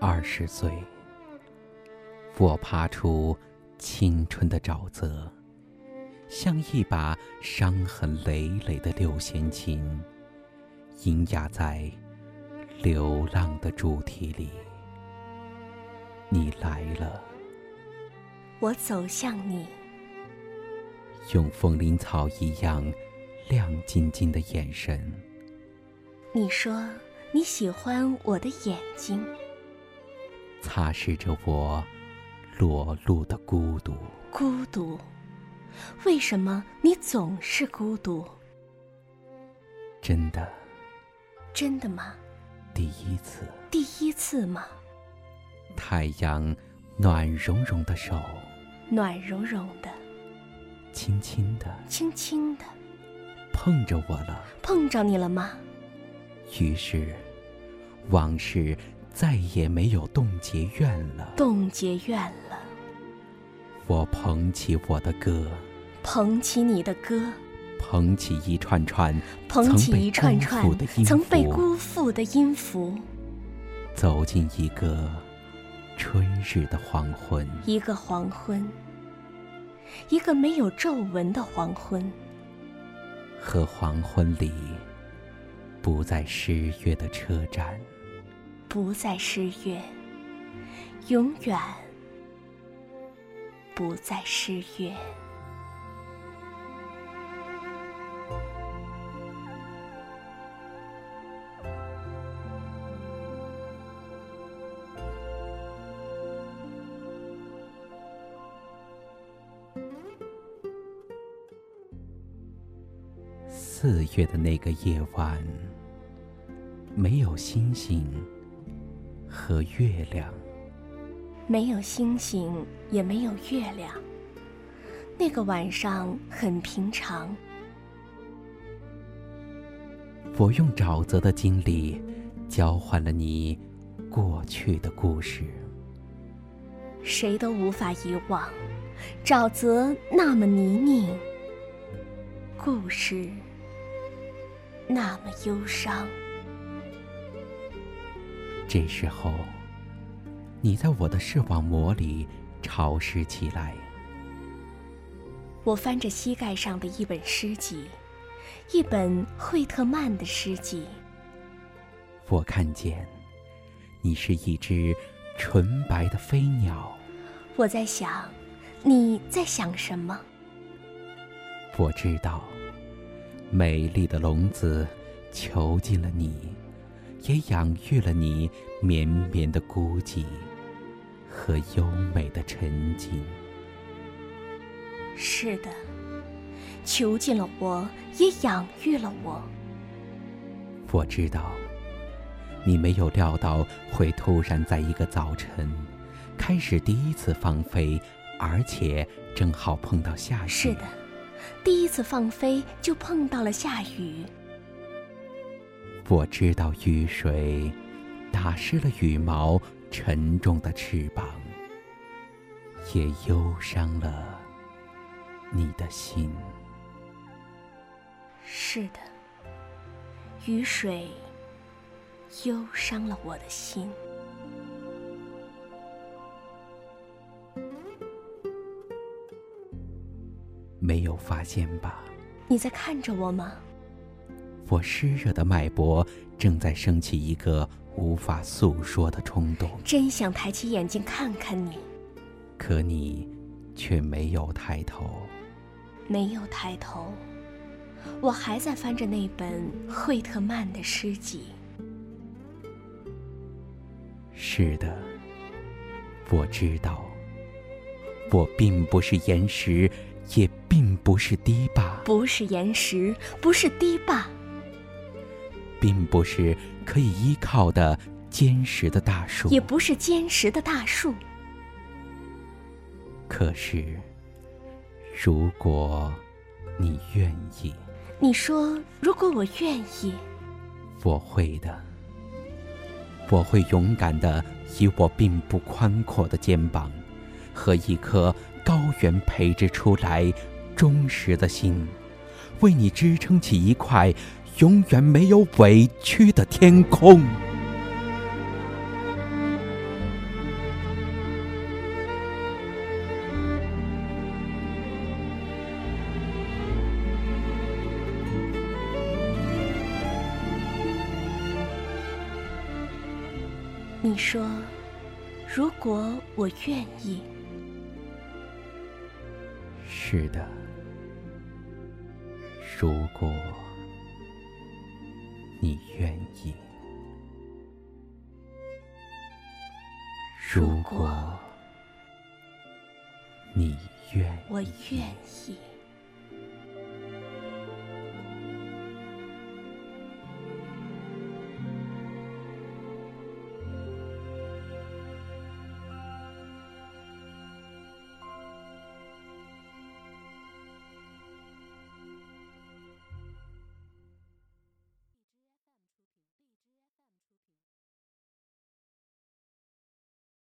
二十岁，我爬出青春的沼泽，像一把伤痕累累的六弦琴，喑哑在流浪的主题里。你来了，我走向你，用风铃草一样亮晶晶的眼神。你说你喜欢我的眼睛，擦拭着我裸露的孤独。孤独，为什么你总是孤独？真的，真的吗？第一次，第一次吗？太阳暖融融的手，暖融融的，轻轻的，轻轻的碰着我了。碰着你了吗？于是，往事再也没有冻结怨了。冻结怨了。我捧起我的歌，捧起你的歌，捧起一串串捧起一串串曾被辜辜负的音符，走进一个春日的黄昏。一个黄昏，一个没有皱纹的黄昏，和黄昏里不再失约的车站，不再失约，永远不再失约。四月的那个夜晚，没有星星和月亮，没有星星，也没有月亮。那个晚上很平常。我用沼泽的经历交换了你过去的故事。谁都无法遗忘，沼泽那么泥泞，故事那么忧伤。这时候，你在我的视网膜里潮湿起来。我翻着膝盖上的一本诗集，一本惠特曼的诗集。我看见，你是一只纯白的飞鸟。我在想，你在想什么？我知道，美丽的笼子囚禁了你，也养育了你绵绵的孤寂和优美的沉静。是的，囚禁了我，也养育了我。我知道，你没有料到会突然在一个早晨开始第一次放飞，而且正好碰到下雨。是的，第一次放飞就碰到了下雨。我知道雨水打湿了羽毛沉重的翅膀，也忧伤了你的心。是的，雨水忧伤了我的心。没有发现吧？你在看着我吗？我湿热的脉搏正在升起一个无法诉说的冲动。真想抬起眼睛看看你，可你却没有抬头。没有抬头，我还在翻着那本惠特曼的诗集。是的，我知道，我并不是岩石，也并不是堤坝，不是岩石，不是堤坝，并不是可以依靠的坚实的大树，也不是坚实的大树。可是，如果你愿意，你说，如果我愿意，我会的。我会勇敢的，以我并不宽阔的肩膀，和一颗高原培植出来忠实的心，为你支撑起一块永远没有委屈的天空。你说如果我愿意。是的。如果。你愿意。如果你愿，我愿意。